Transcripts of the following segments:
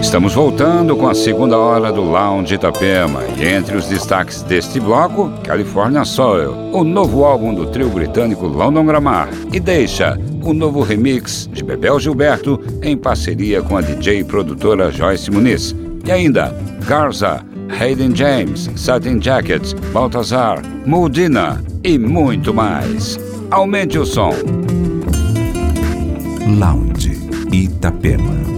Estamos voltando com a segunda hora do Lounge Itapema e entre os destaques deste bloco, California Soil, o novo álbum do trio britânico London Grammar e Deixa, o novo remix de Bebel Gilberto em parceria com a DJ e produtora Joyce Muniz. E ainda, Garza, Hayden James, Satin Jackets, Baltazar, Muldina e muito mais. Aumente o som. Lounge Itapema.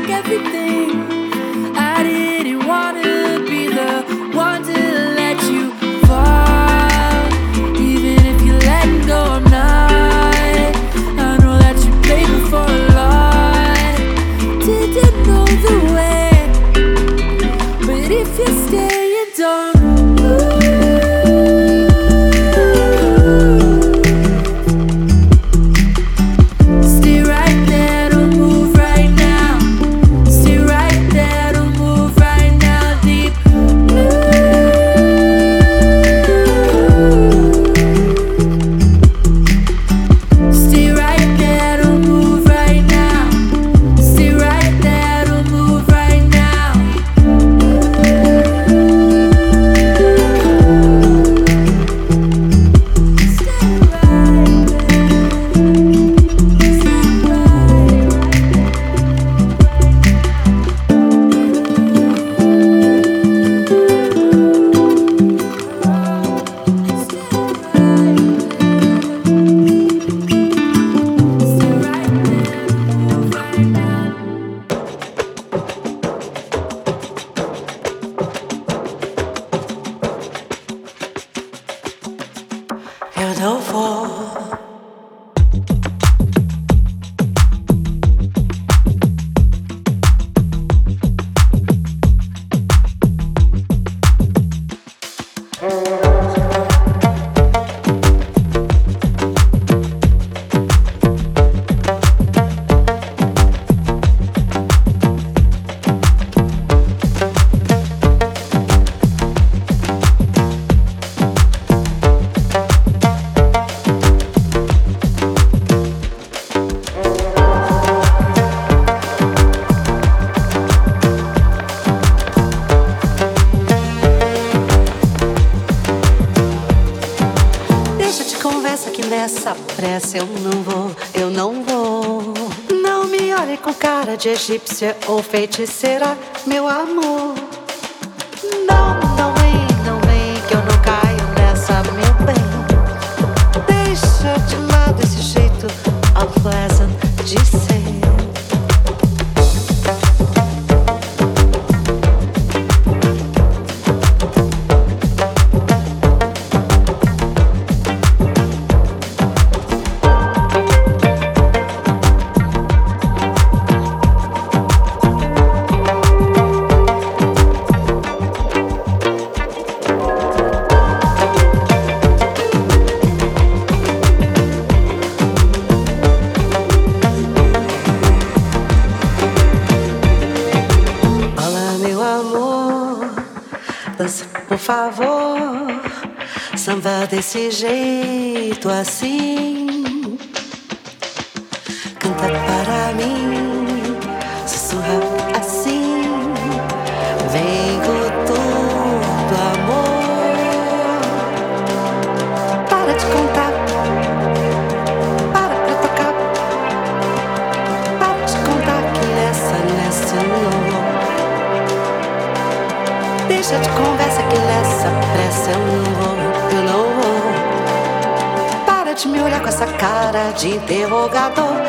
like everything. Essa pressa, eu não vou, eu não vou. Não me olhe com cara de egípcia ou feiticeira, meu amor. Desse jeito assim. J'interrogato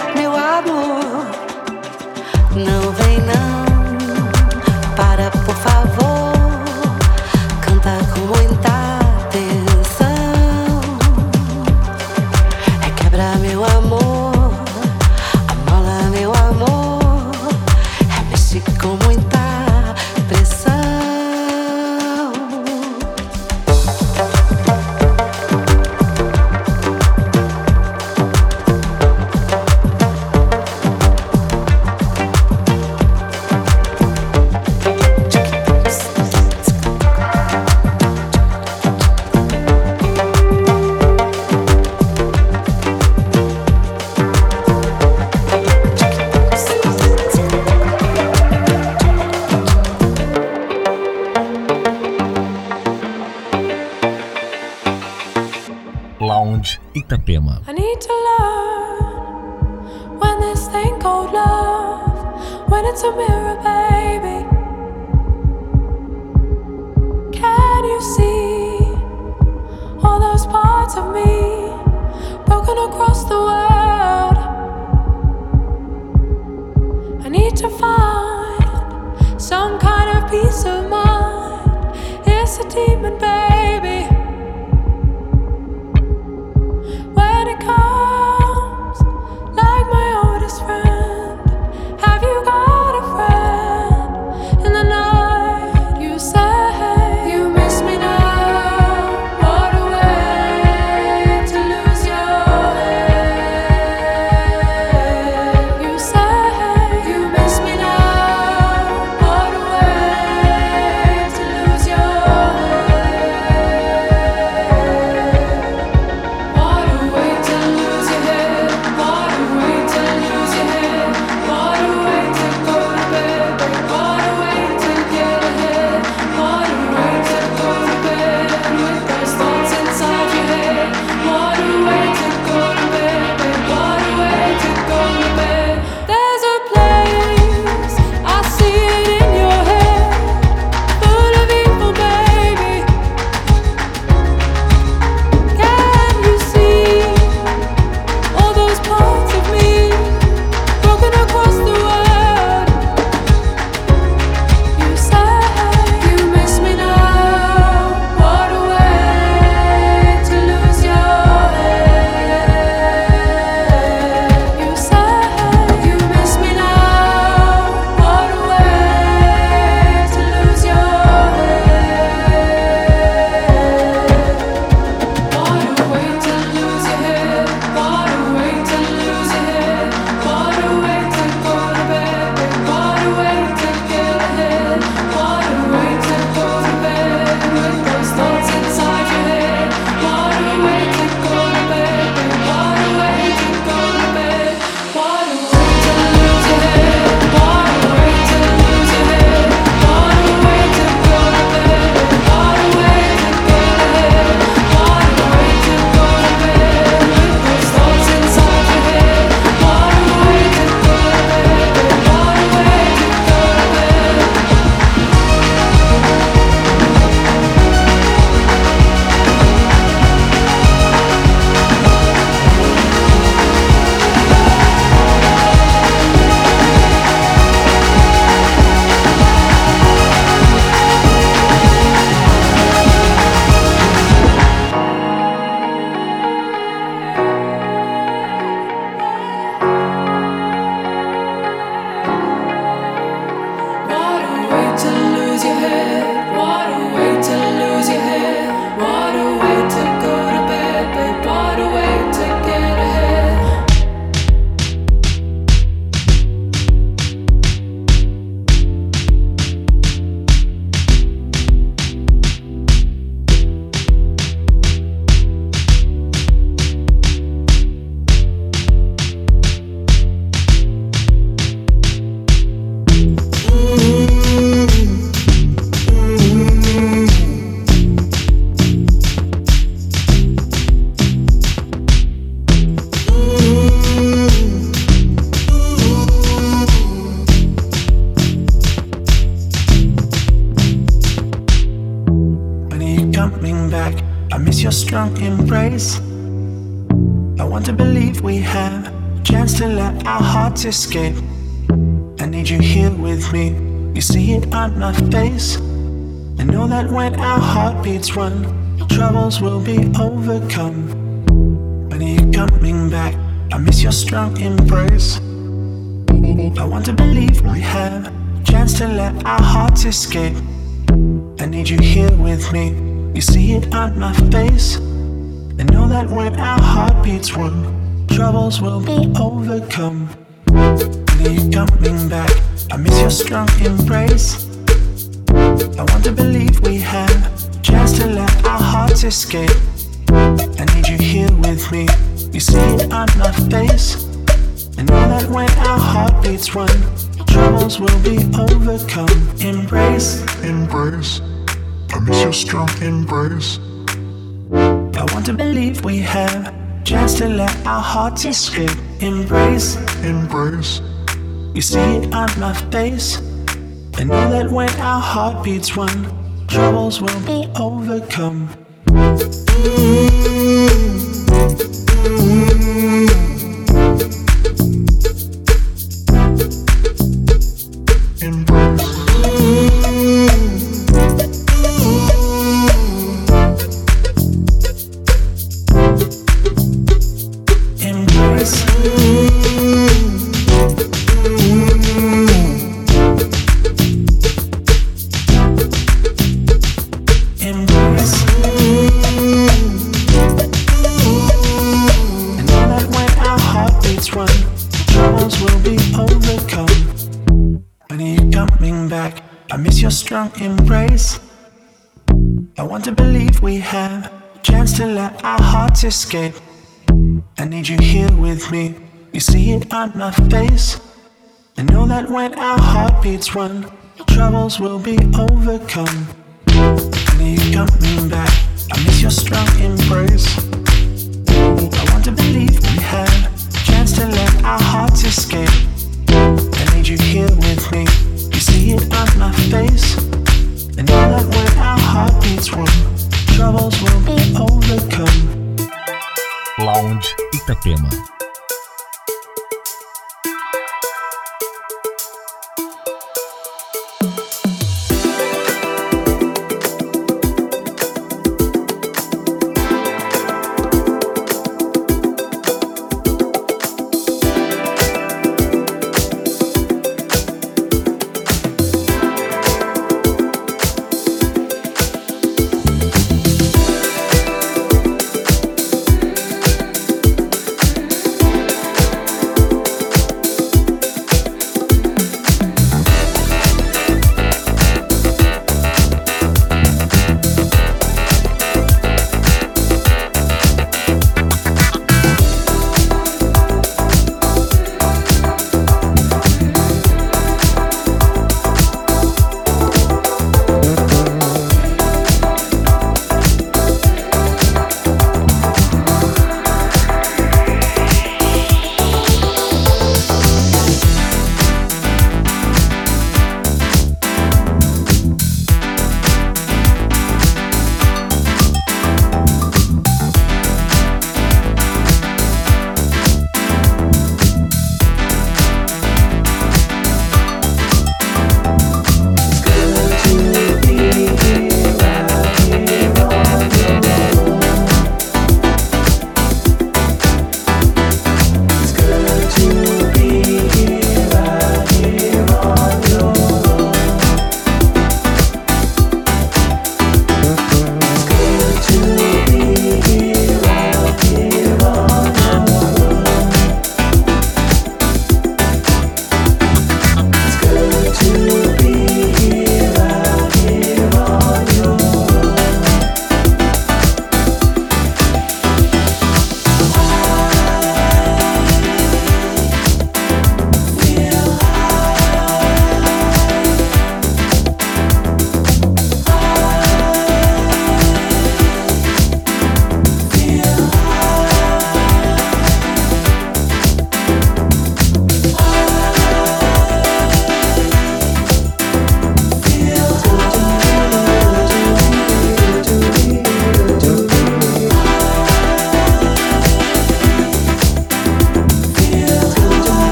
hearts escape. I need you here with me. You see it on my face. I know that when our heartbeats run, troubles will be overcome. When are you coming back? I miss your strong embrace. I want to believe we have a chance to let our hearts escape. I need you here with me. You see it on my face. I know that when our heartbeats run, troubles will be overcome. When are you coming back? I miss your strong embrace. I want to believe we have a chance to let our hearts escape. I need you here with me. You see it on my face. I know that when our heartbeats run, troubles will be overcome. Embrace, embrace. I miss your strong embrace. I want to believe we have chance to let our hearts escape. Embrace, embrace. You see it on my face. I know that when our heartbeats run, troubles will be overcome. strong escape. I need you here with me. You see it on my face. I know that when our heartbeats run, troubles will be overcome. I need you coming back. I miss your strong embrace. I want to believe we have a chance to let our hearts escape. I need you here with me You see it on my face. And know that when our heartbeats run, troubles will be overcome. Lounge Itapema.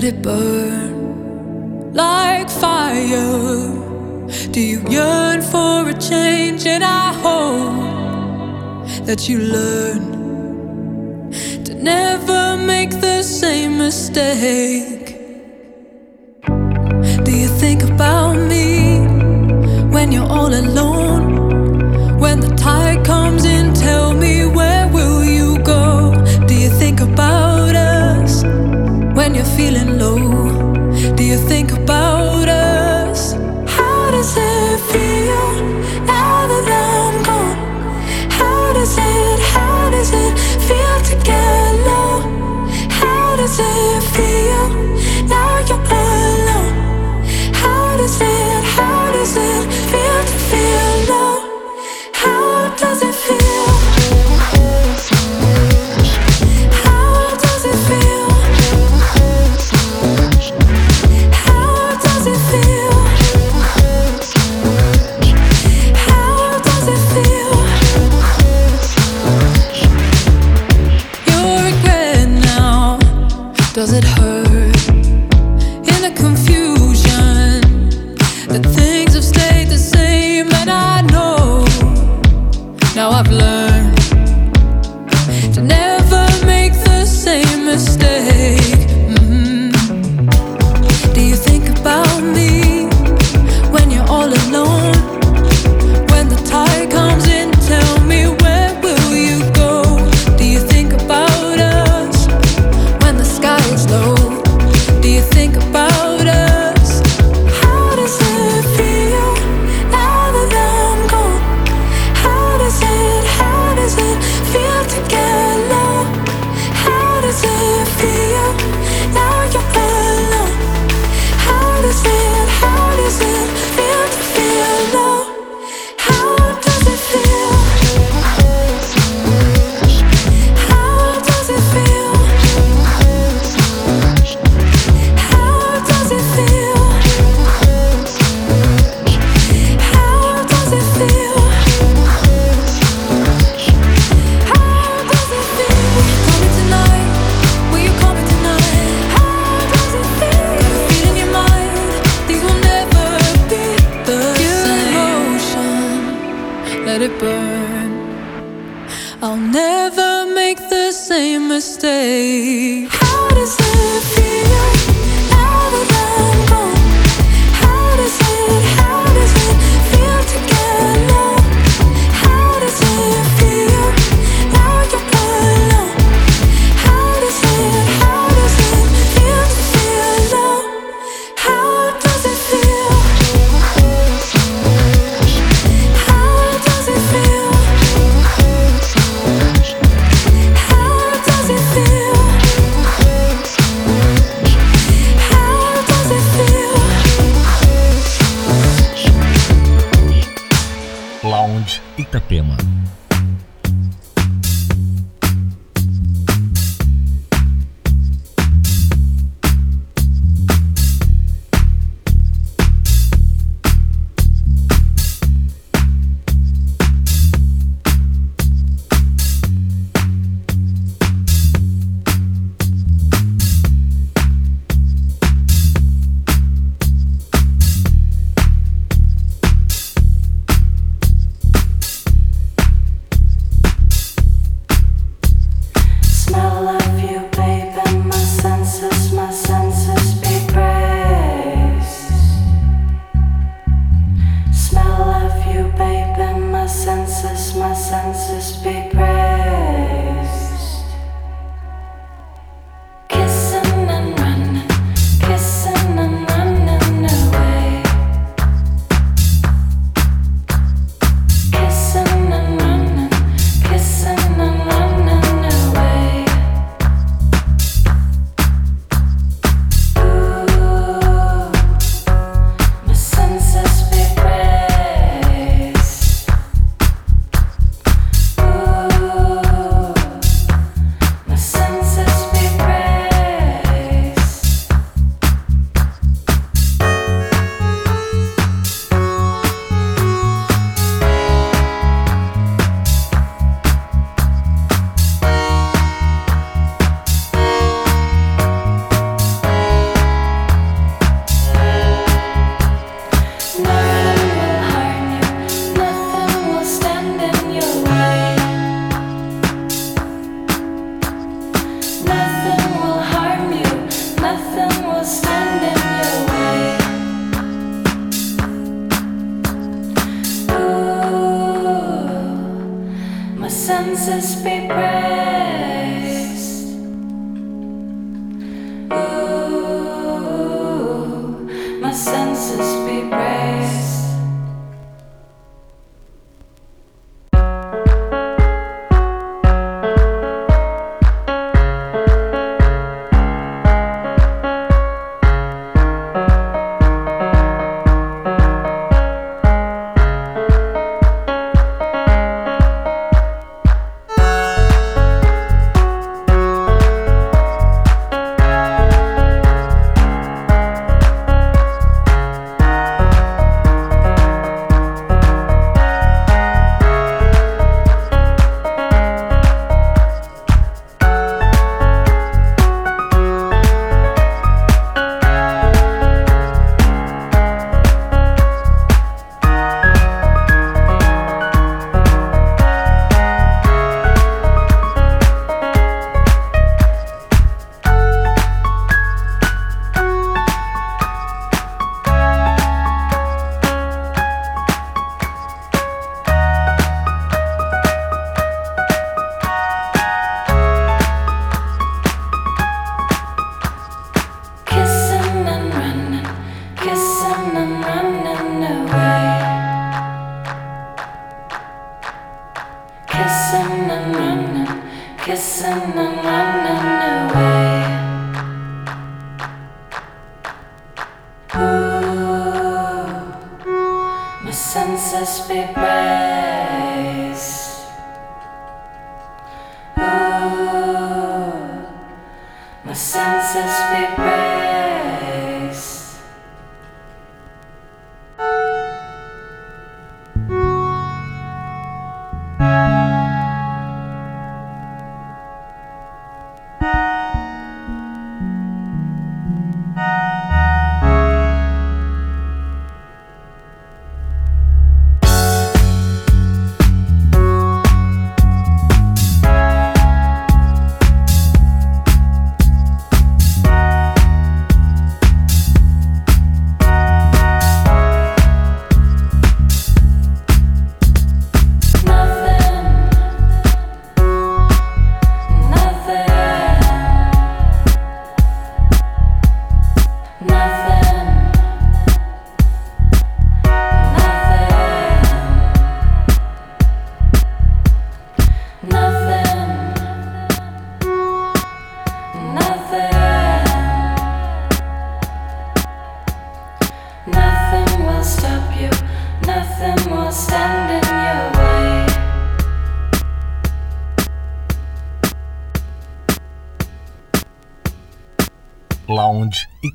let it burn like fire. Do you yearn for a change? And I hope that you learn to never make the same mistake. Do you think about me when you're all alone? When the tide comes in, tell me where will you go? Do you think about us when you're feeling?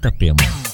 Itapema.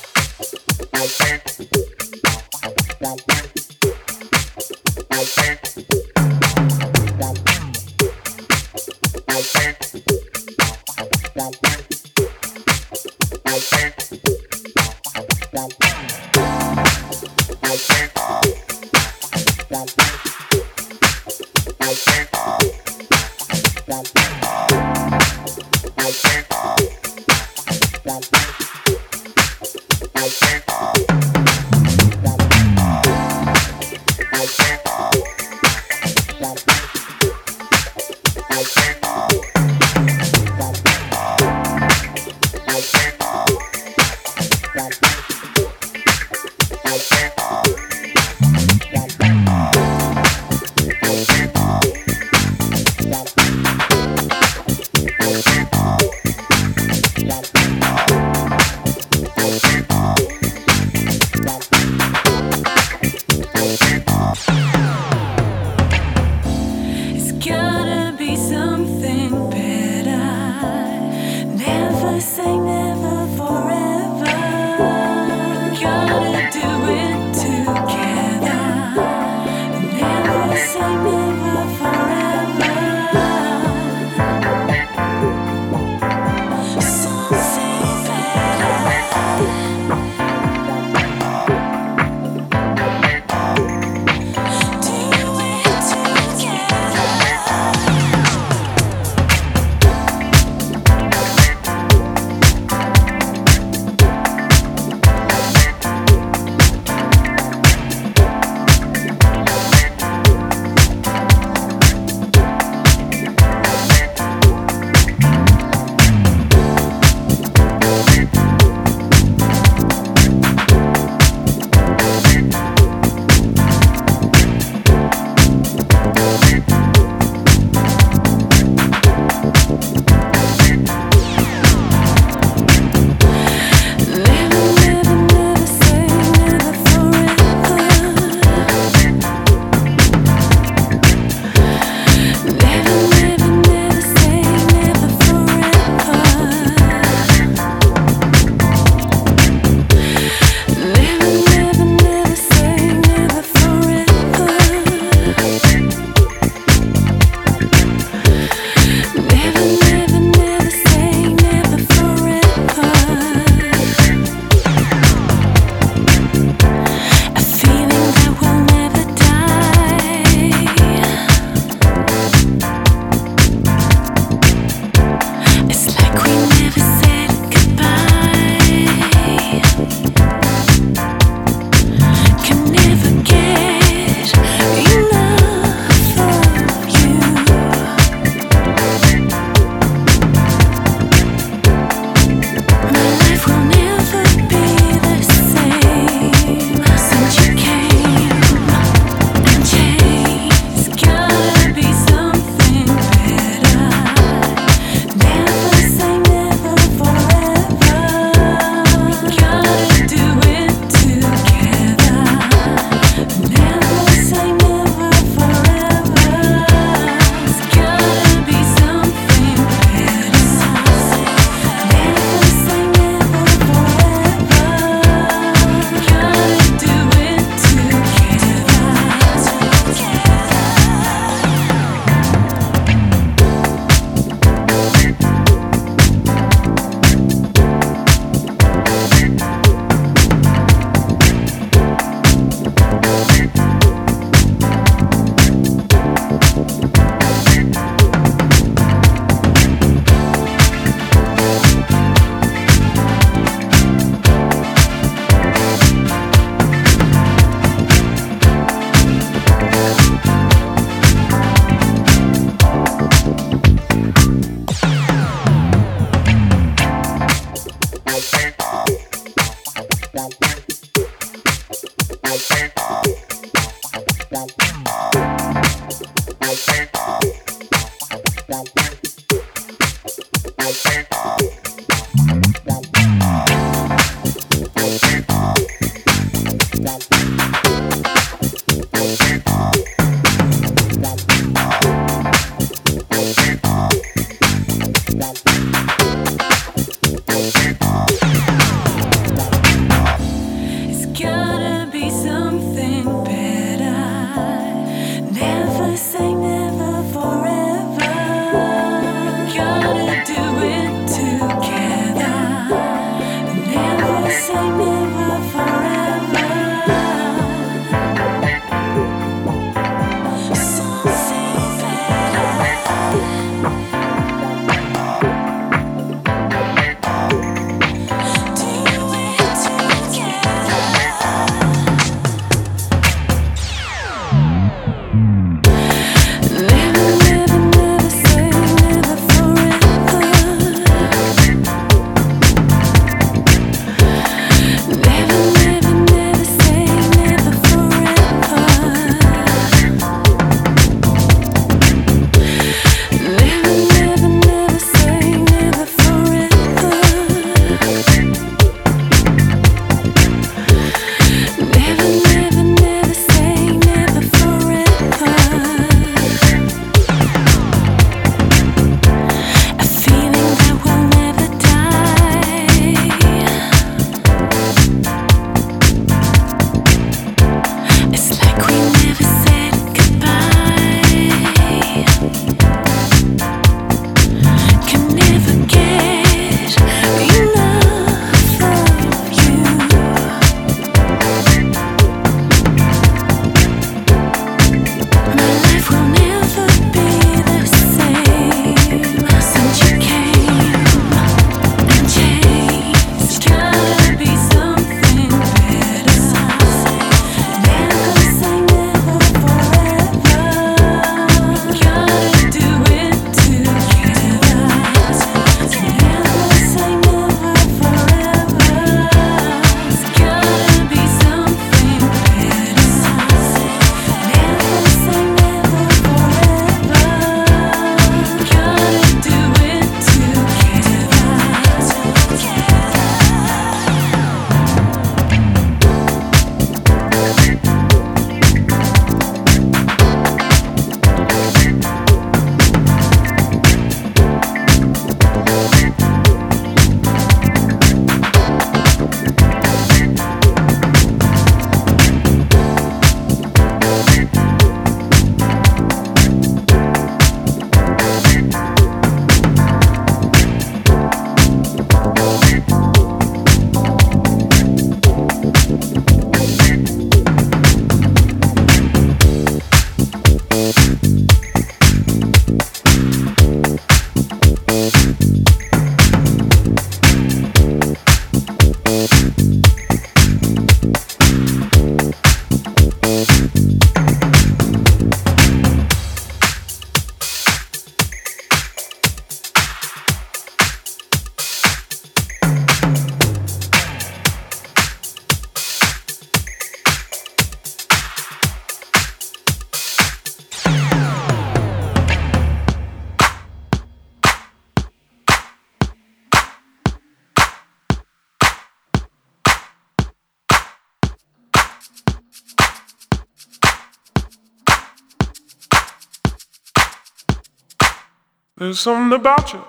There's something about you.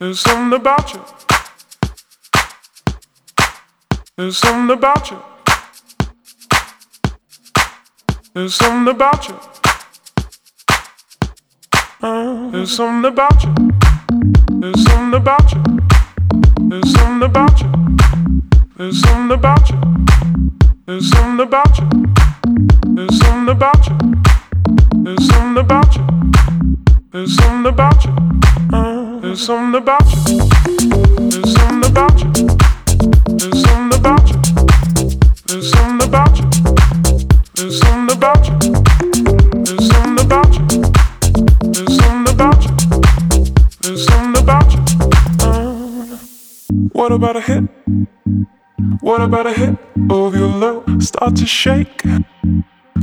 There's something about you. There's something about you. There's something about you. Uh, there's something about you. There's something about you. There's something about you. There's something about you. There's something about you. There's something about you. There's something about you. There's something about you. There's something about you. There's something about you. There's something about you. There's something about you. There's something about you. There's something about you. There's something about you. There's something about you. What about a hit? What about a hit of your low Start to shake.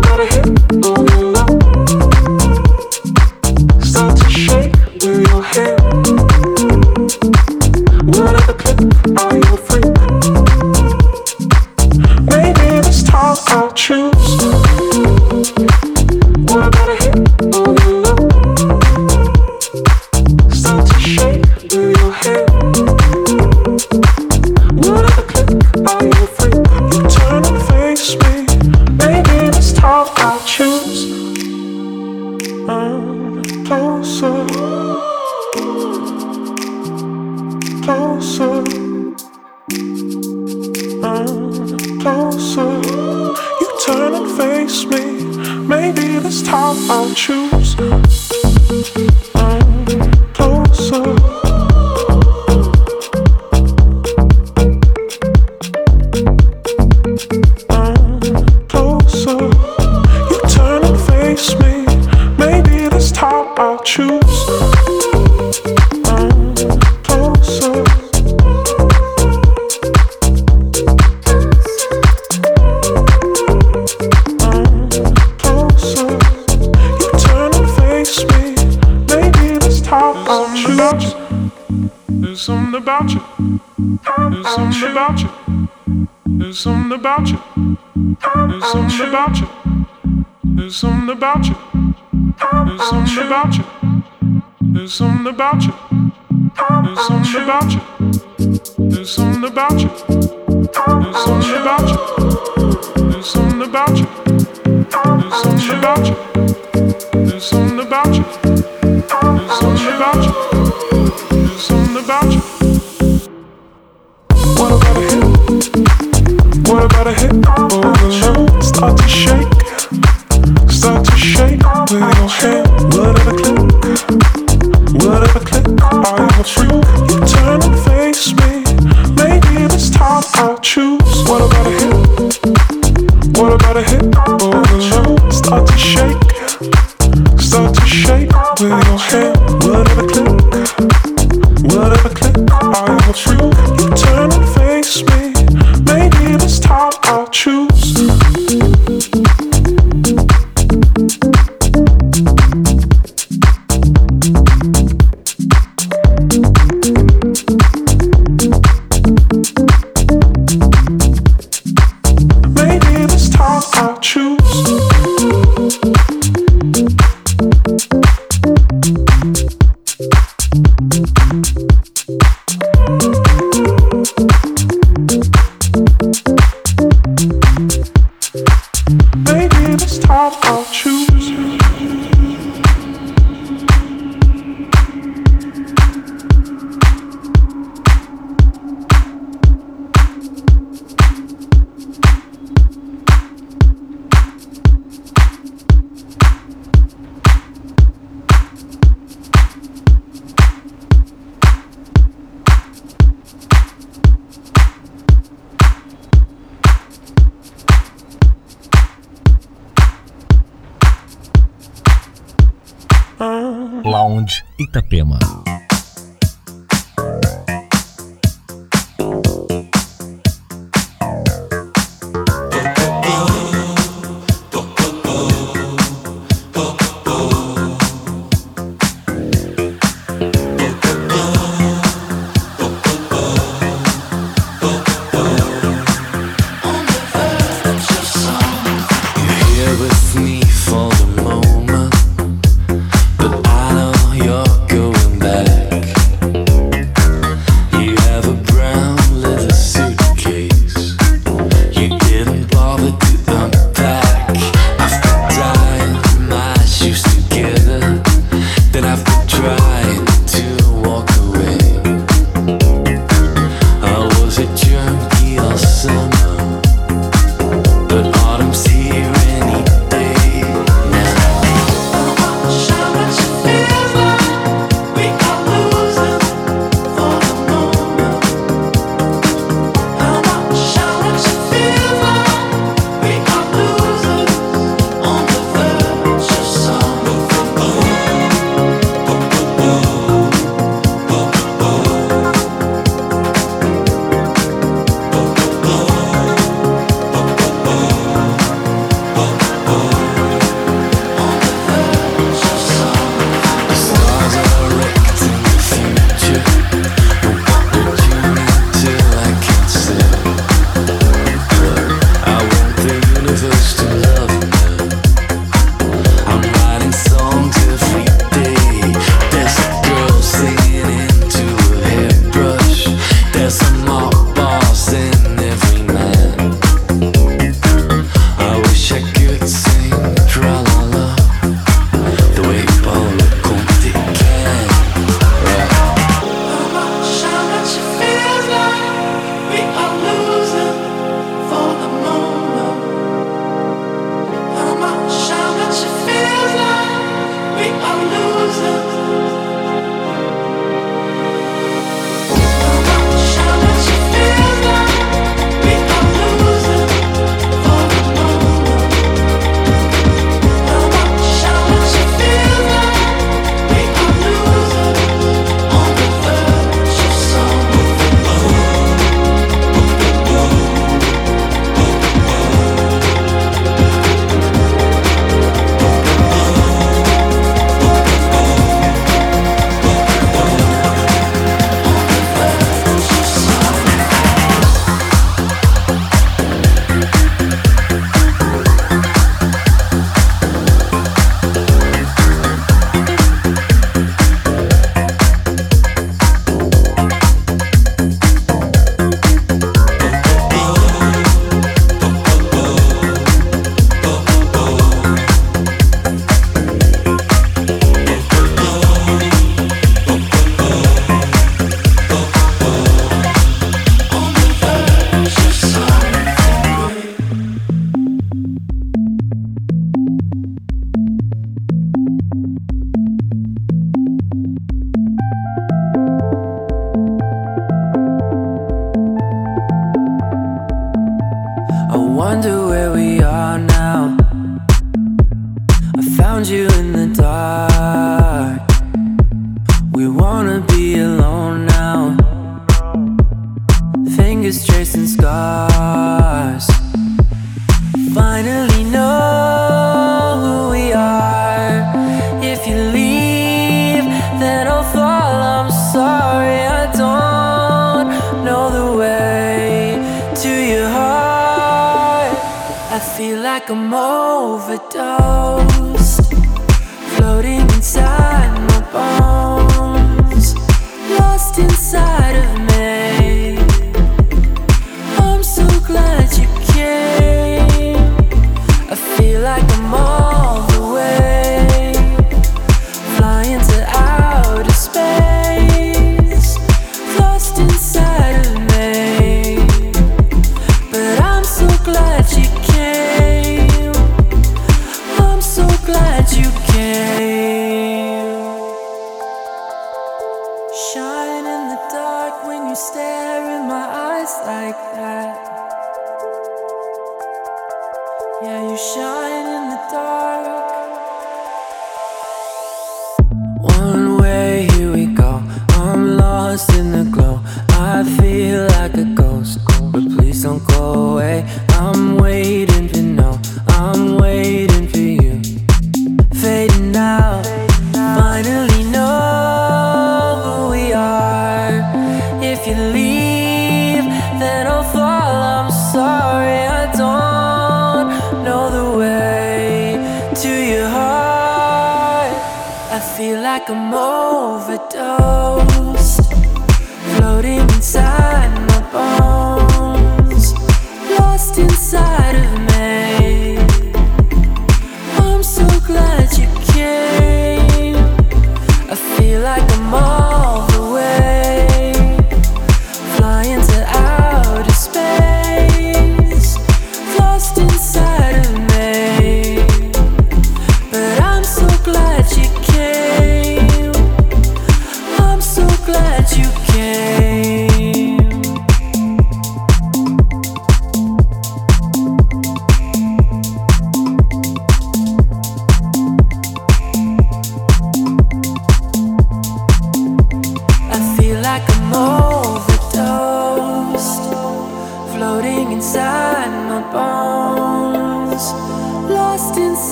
gotta hit about you.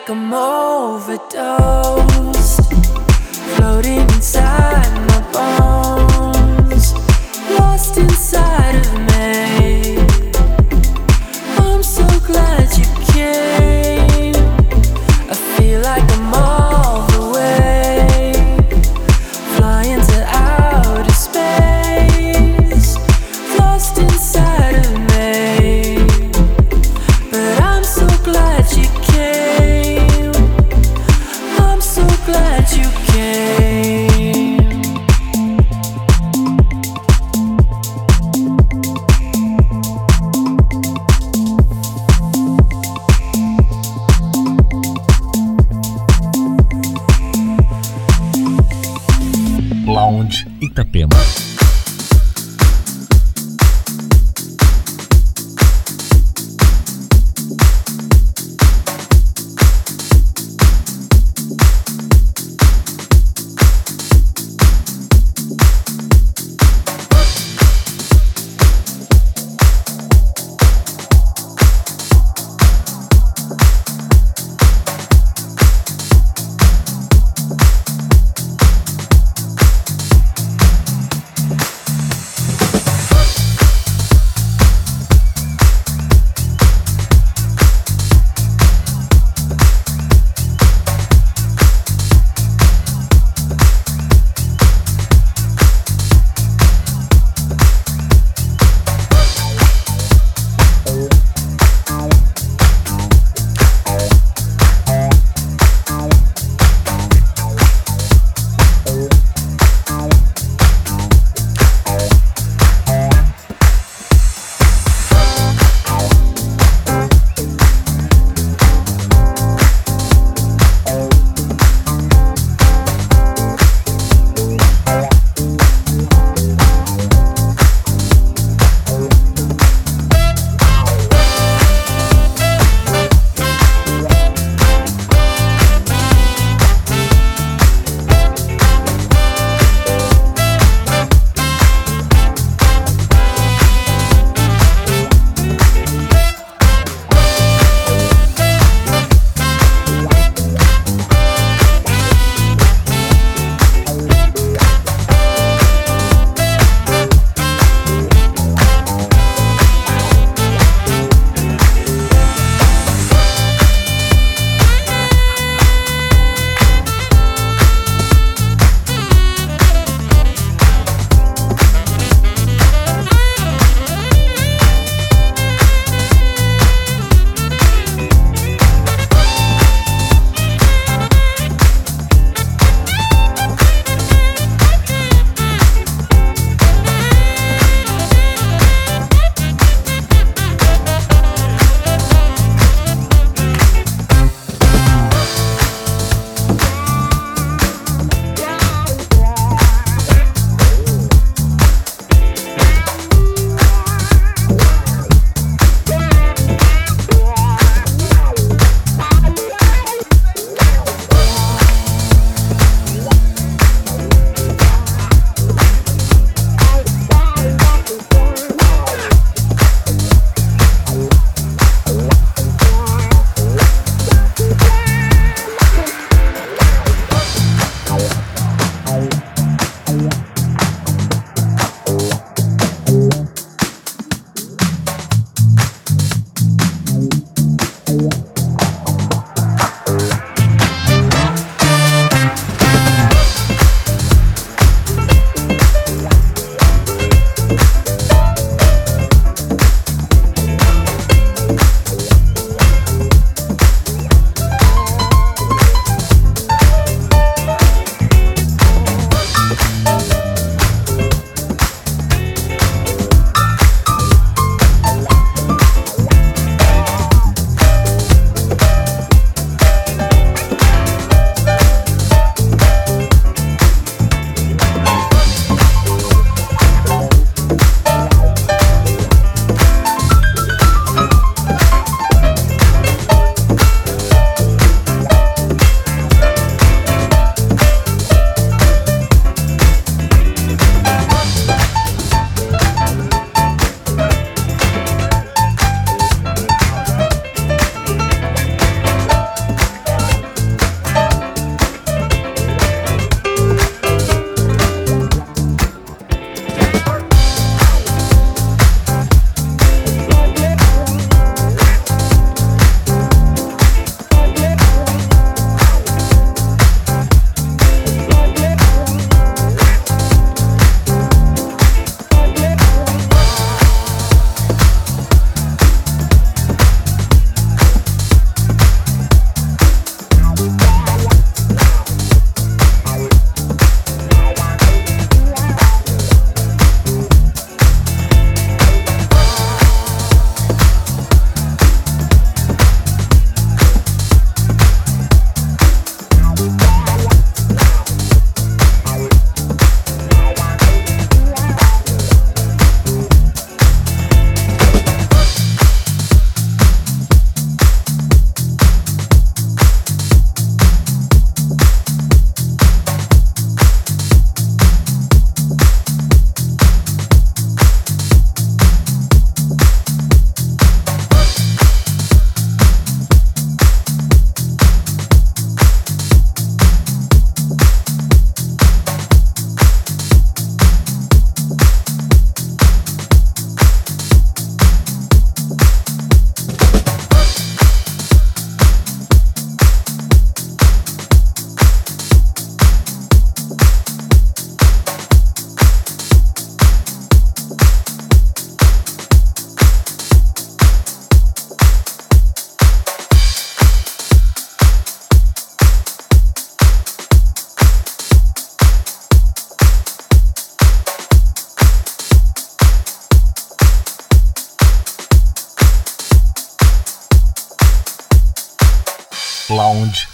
like I'm overdosed, floating.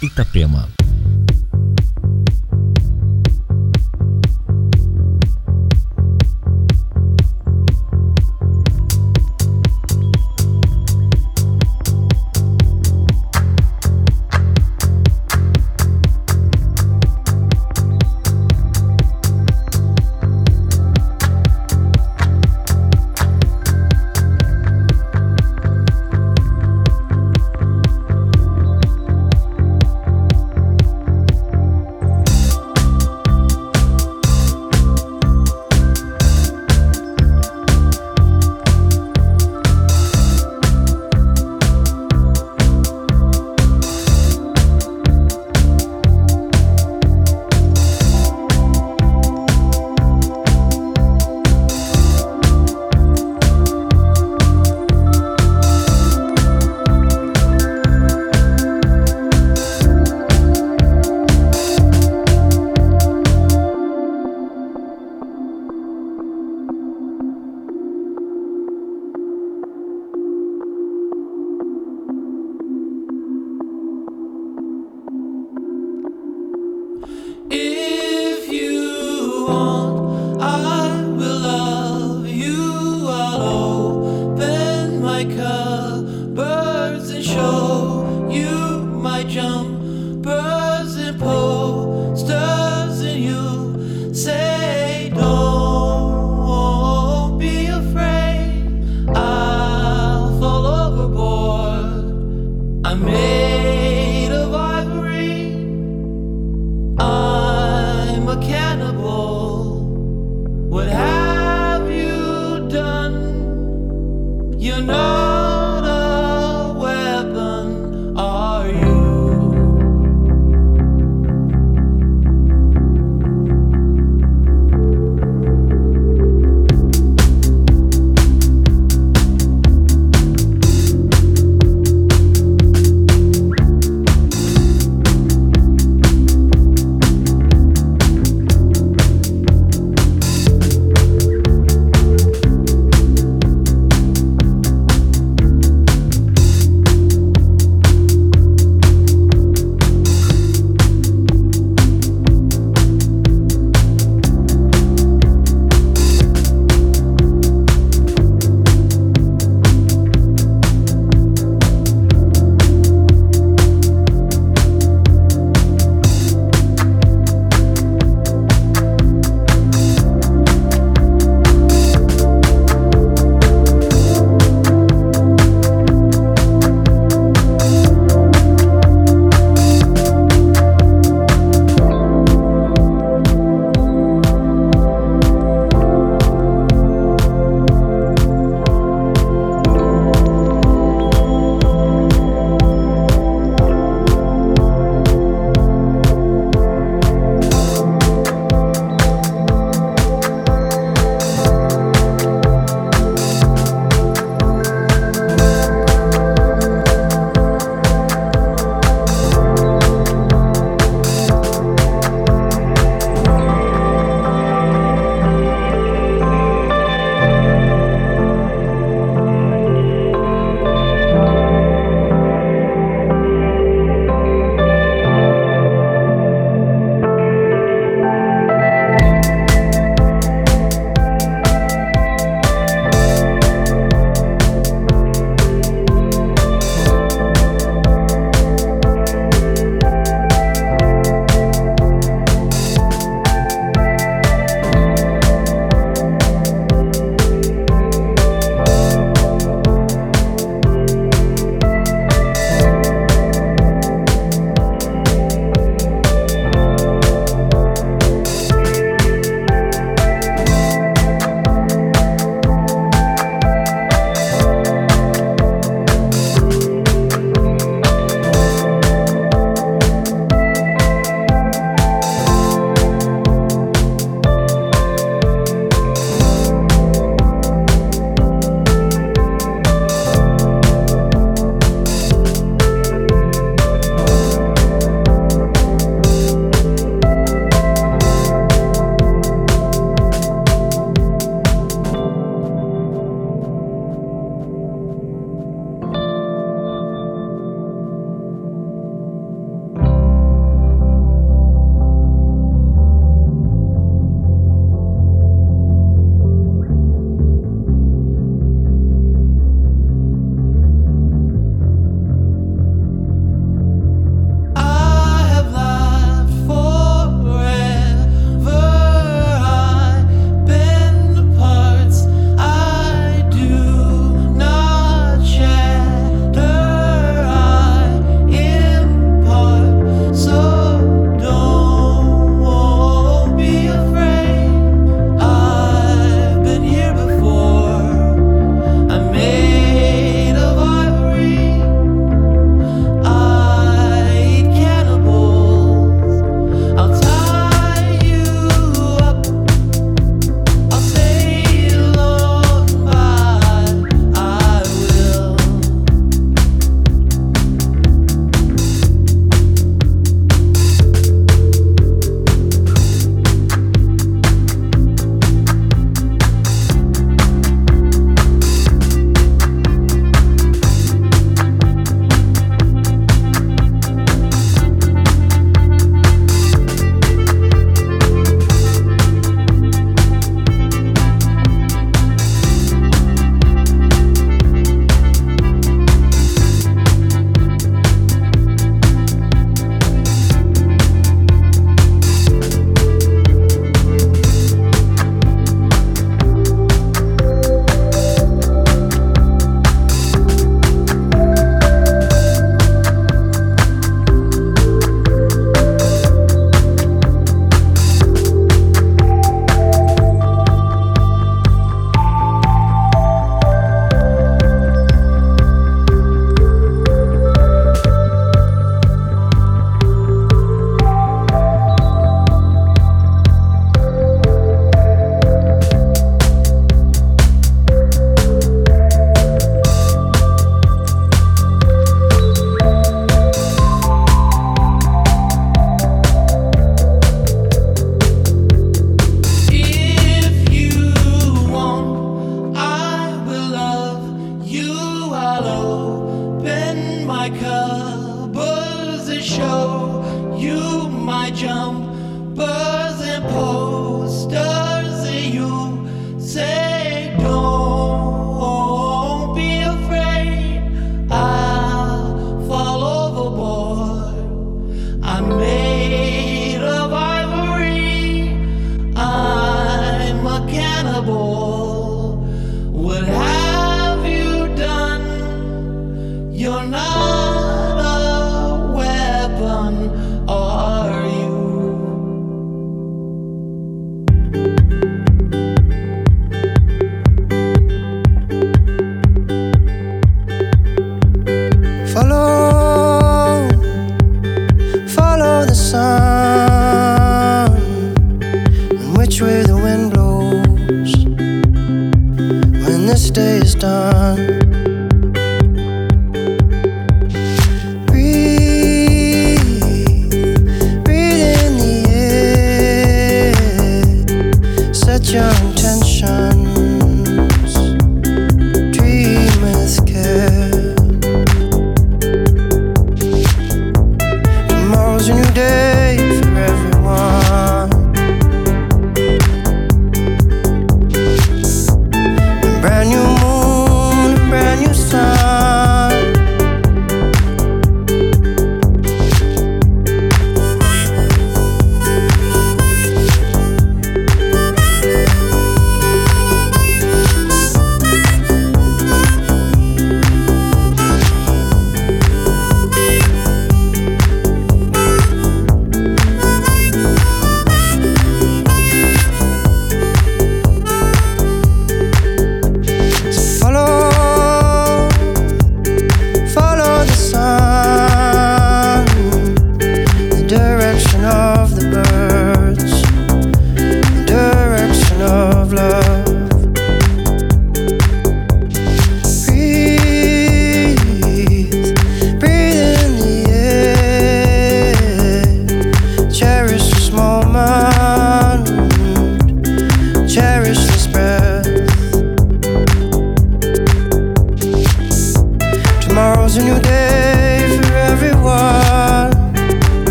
Itapema.